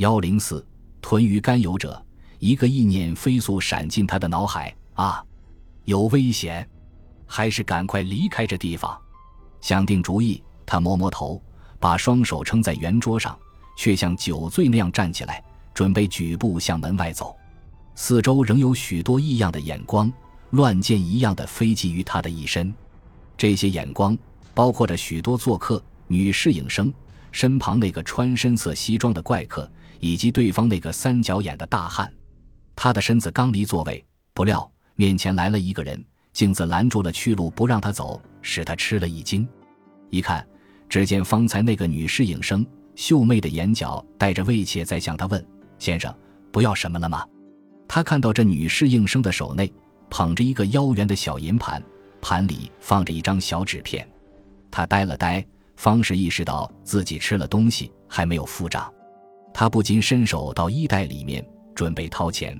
幺零四吞鱼甘油者，一个意念飞速闪进他的脑海啊，有危险，还是赶快离开这地方。想定主意，他摸摸头，把双手撑在圆桌上，却像酒醉那样站起来，准备举步向门外走。四周仍有许多异样的眼光，乱箭一样的飞击于他的一身。这些眼光包括着许多做客、女侍应生身旁那个穿深色西装的怪客，以及对方那个三角眼的大汉。他的身子刚离座位，不料面前来了一个人，镜子拦住了去路，不让他走，使他吃了一惊。一看，只见方才那个女侍应生秀媚的眼角带着畏怯，在向他问：“先生，不要什么了吗？”他看到这女侍应生的手内捧着一个腰圆的小银盘，盘里放着一张小纸片。他呆了呆，方是意识到自己吃了东西还没有付账。他不禁伸手到衣袋里面准备掏钱。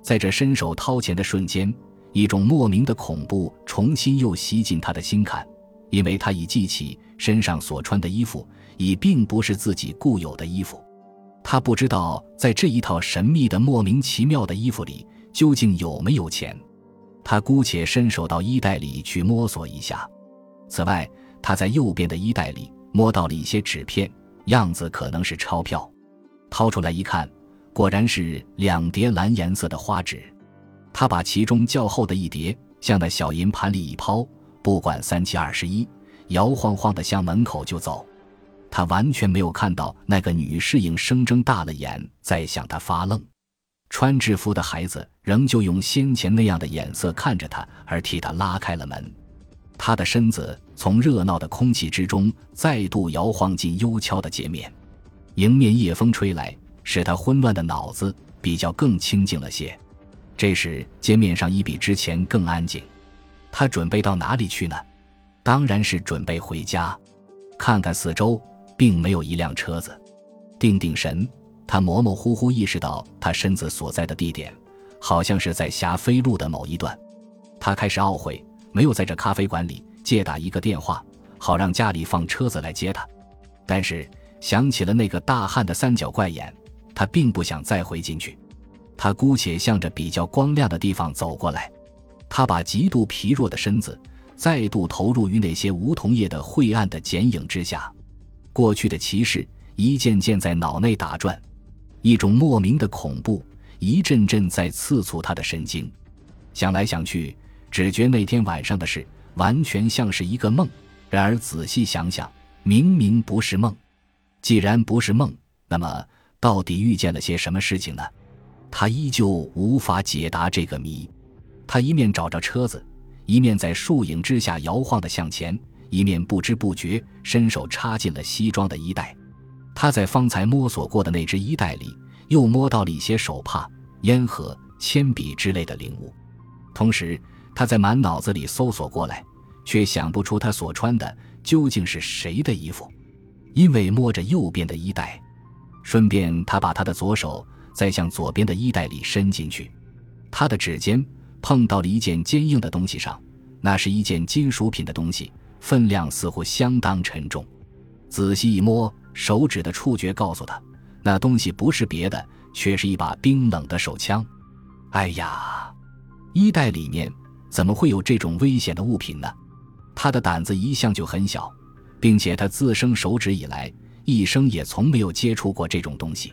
在这伸手掏钱的瞬间，一种莫名的恐怖重新又袭进他的心坎，因为他已记起身上所穿的衣服已并不是自己固有的衣服。他不知道在这一套神秘的、莫名其妙的衣服里究竟有没有钱。他姑且伸手到衣袋里去摸索一下。此外，他在右边的衣袋里摸到了一些纸片，样子可能是钞票。掏出来一看，果然是两叠蓝颜色的花纸。他把其中较厚的一叠向那小银盘里一抛，不管三七二十一，摇晃晃地向门口就走。他完全没有看到那个女侍应生睁大了眼在向他发愣，穿制服的孩子仍旧用先前那样的眼色看着他，而替他拉开了门。他的身子从热闹的空气之中再度摇晃进幽悄的街面，迎面夜风吹来，使他混乱的脑子比较更清静了些。这时街面上已比之前更安静。他准备到哪里去呢？当然是准备回家，看看四周。并没有一辆车子，定定神，他模模糊糊意识到他身子所在的地点，好像是在霞飞路的某一段。他开始懊悔，没有在这咖啡馆里借打一个电话，好让家里放车子来接他。但是想起了那个大汉的三角怪眼，他并不想再回进去。他姑且向着比较光亮的地方走过来。他把极度疲弱的身子再度投入于那些梧桐叶的晦暗的剪影之下。过去的骑士一件件在脑内打转，一种莫名的恐怖一阵阵在刺促他的神经。想来想去，只觉那天晚上的事完全像是一个梦。然而仔细想想，明明不是梦。既然不是梦，那么到底遇见了些什么事情呢？他依旧无法解答这个谜。他一面找着车子，一面在树影之下摇晃的向前。一面不知不觉伸手插进了西装的衣袋，他在方才摸索过的那只衣袋里，又摸到了一些手帕、烟盒、铅笔之类的灵物。同时，他在满脑子里搜索过来，却想不出他所穿的究竟是谁的衣服，因为摸着右边的衣袋，顺便他把他的左手再向左边的衣袋里伸进去，他的指尖碰到了一件坚硬的东西上，那是一件金属品的东西。分量似乎相当沉重，仔细一摸，手指的触觉告诉他，那东西不是别的，却是一把冰冷的手枪。哎呀，衣袋里面怎么会有这种危险的物品呢？他的胆子一向就很小，并且他自生手指以来，一生也从没有接触过这种东西。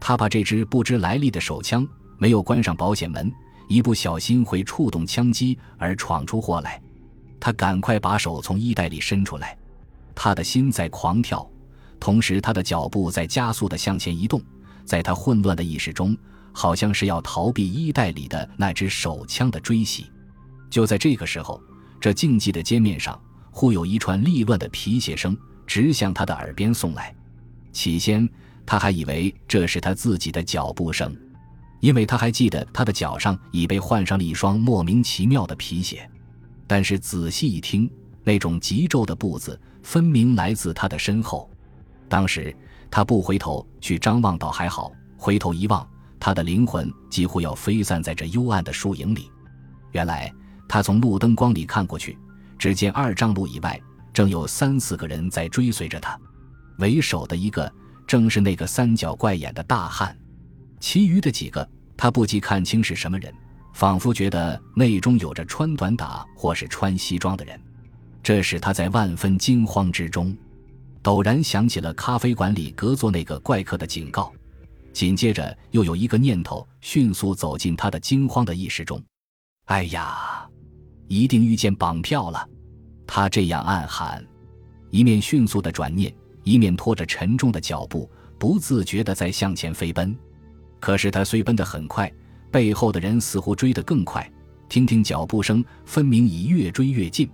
他把这支不知来历的手枪没有关上保险门，一不小心会触动枪机而闯出祸来。他赶快把手从衣袋里伸出来，他的心在狂跳，同时他的脚步在加速地向前移动。在他混乱的意识中，好像是要逃避衣袋里的那只手枪的追袭。就在这个时候，这静寂的街面上忽有一串利乱的皮鞋声直向他的耳边送来。起先他还以为这是他自己的脚步声，因为他还记得他的脚上已被换上了一双莫名其妙的皮鞋。但是仔细一听，那种急骤的步子分明来自他的身后。当时他不回头去张望，倒还好；回头一望，他的灵魂几乎要飞散在这幽暗的树影里。原来他从路灯光里看过去，只见二丈路以外正有三四个人在追随着他。为首的一个正是那个三角怪眼的大汉，其余的几个他不及看清是什么人，仿佛觉得内中有着穿短打或是穿西装的人，这使他在万分惊慌之中，陡然想起了咖啡馆里隔座那个怪客的警告，紧接着又有一个念头迅速走进他的惊慌的意识中：“哎呀，一定遇见绑票了！”他这样暗喊，一面迅速的转念。一面拖着沉重的脚步，不自觉地在向前飞奔。可是他虽奔得很快，背后的人似乎追得更快。听听脚步声，分明已越追越近。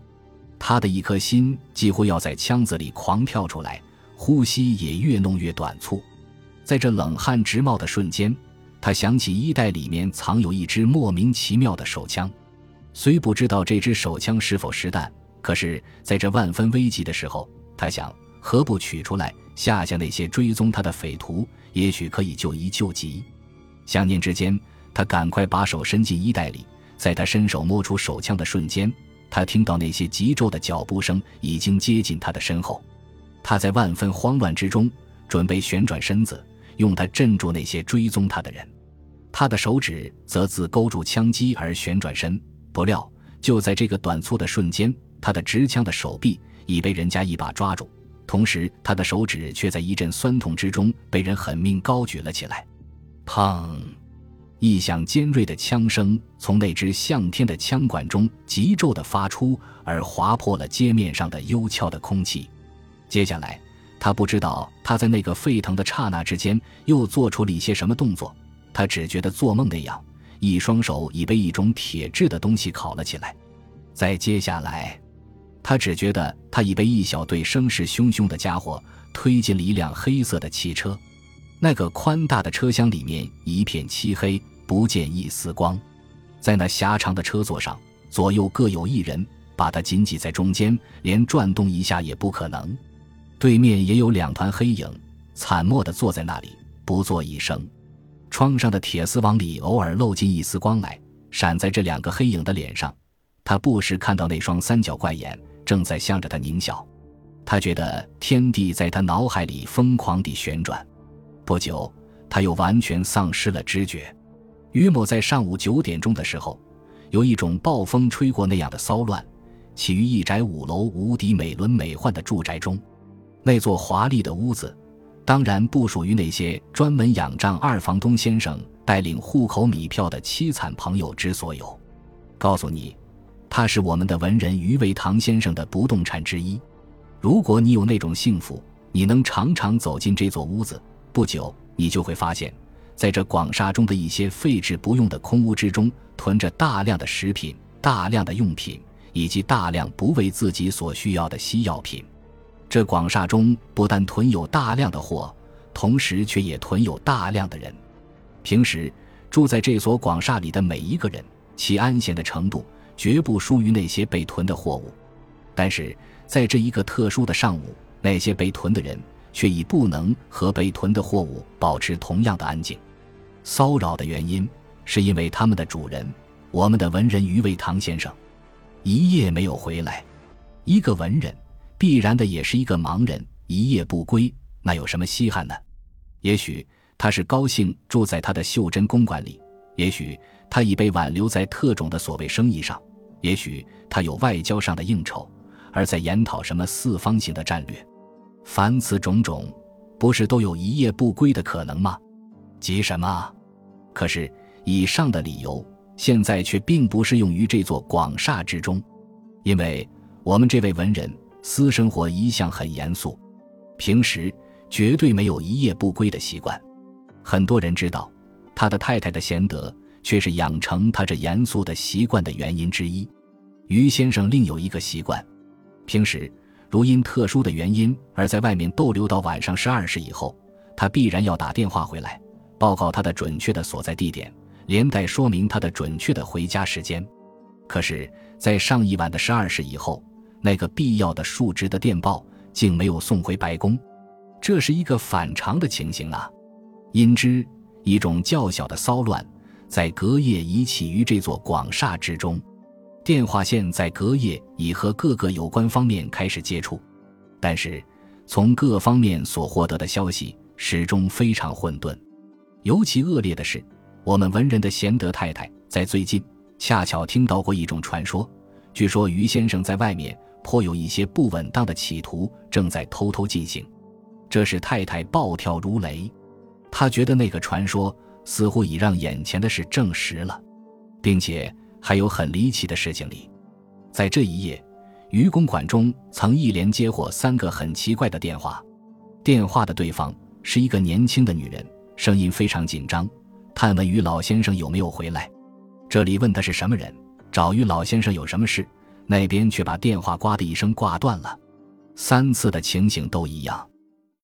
他的一颗心几乎要在腔子里狂跳出来，呼吸也越弄越短促。在这冷汗直冒的瞬间，他想起衣袋里面藏有一支莫名其妙的手枪。虽不知道这支手枪是否实弹，可是在这万分危急的时候，他想。何不取出来吓吓那些追踪他的匪徒？也许可以救一救急。想念之间，他赶快把手伸进衣袋里。在他伸手摸出手枪的瞬间，他听到那些急骤的脚步声已经接近他的身后。他在万分慌乱之中，准备旋转身子，用它镇住那些追踪他的人。他的手指则自勾住枪机而旋转身。不料，就在这个短促的瞬间，他的持枪的手臂已被人家一把抓住。同时，他的手指却在一阵酸痛之中被人狠命高举了起来。砰！一响尖锐的枪声从那只向天的枪管中急骤地发出，而划破了街面上的幽悄的空气。接下来，他不知道他在那个沸腾的刹那之间又做出了一些什么动作。他只觉得做梦那样，一双手已被一种铁质的东西烤了起来。再接下来。他只觉得他已被一小队声势汹汹的家伙推进了一辆黑色的汽车，那个宽大的车厢里面一片漆黑，不见一丝光。在那狭长的车座上，左右各有一人，把他紧挤在中间，连转动一下也不可能。对面也有两团黑影，惨默地坐在那里，不作一声。窗上的铁丝网里偶尔漏进一丝光来，闪在这两个黑影的脸上。他不时看到那双三角怪眼。正在向着他狞笑，他觉得天地在他脑海里疯狂地旋转。不久，他又完全丧失了知觉。于某在上午九点钟的时候，有一种暴风吹过那样的骚乱，起于一宅五楼无敌美轮美奂的住宅中。那座华丽的屋子，当然不属于那些专门仰仗二房东先生带领户口米票的凄惨朋友之所有。告诉你。他是我们的文人余味堂先生的不动产之一。如果你有那种幸福，你能常常走进这座屋子，不久你就会发现，在这广厦中的一些废置不用的空屋之中，囤着大量的食品、大量的用品以及大量不为自己所需要的稀药品。这广厦中不但囤有大量的货，同时却也囤有大量的人。平时住在这所广厦里的每一个人，其安闲的程度。绝不输于那些被囤的货物，但是在这一个特殊的上午，那些被囤的人却已不能和被囤的货物保持同样的安静。骚扰的原因是因为他们的主人，我们的文人余味堂先生，一夜没有回来。一个文人，必然的也是一个盲人，一夜不归，那有什么稀罕呢？也许他是高兴住在他的袖珍公馆里，也许他已被挽留在特种的所谓生意上。也许他有外交上的应酬，而在研讨什么四方形的战略。凡此种种，不是都有一夜不归的可能吗？急什么？可是以上的理由，现在却并不适用于这座广厦之中，因为我们这位文人私生活一向很严肃，平时绝对没有一夜不归的习惯。很多人知道他的太太的贤德。却是养成他这严肃的习惯的原因之一。于先生另有一个习惯，平时如因特殊的原因而在外面逗留到晚上十二时以后，他必然要打电话回来，报告他的准确的所在地点，连带说明他的准确的回家时间。可是，在上一晚的十二时以后，那个必要的述职的电报竟没有送回白宫，这是一个反常的情形啊！因之，一种较小的骚乱。在隔夜已起于这座广厦之中，电话线在隔夜已和各个有关方面开始接触，但是从各方面所获得的消息始终非常混沌。尤其恶劣的是，我们文人的贤德太太在最近恰巧听到过一种传说，据说于先生在外面颇有一些不稳当的企图正在偷偷进行，这使太太暴跳如雷。她觉得那个传说似乎已让眼前的事证实了，并且还有很离奇的事情里。在这一夜，于公馆中曾一连接获三个很奇怪的电话，电话的对方是一个年轻的女人。声音非常紧张，探问于老先生有没有回来。这里问他是什么人，找于老先生有什么事，那边却把电话“呱”的一声挂断了。三次的情景都一样。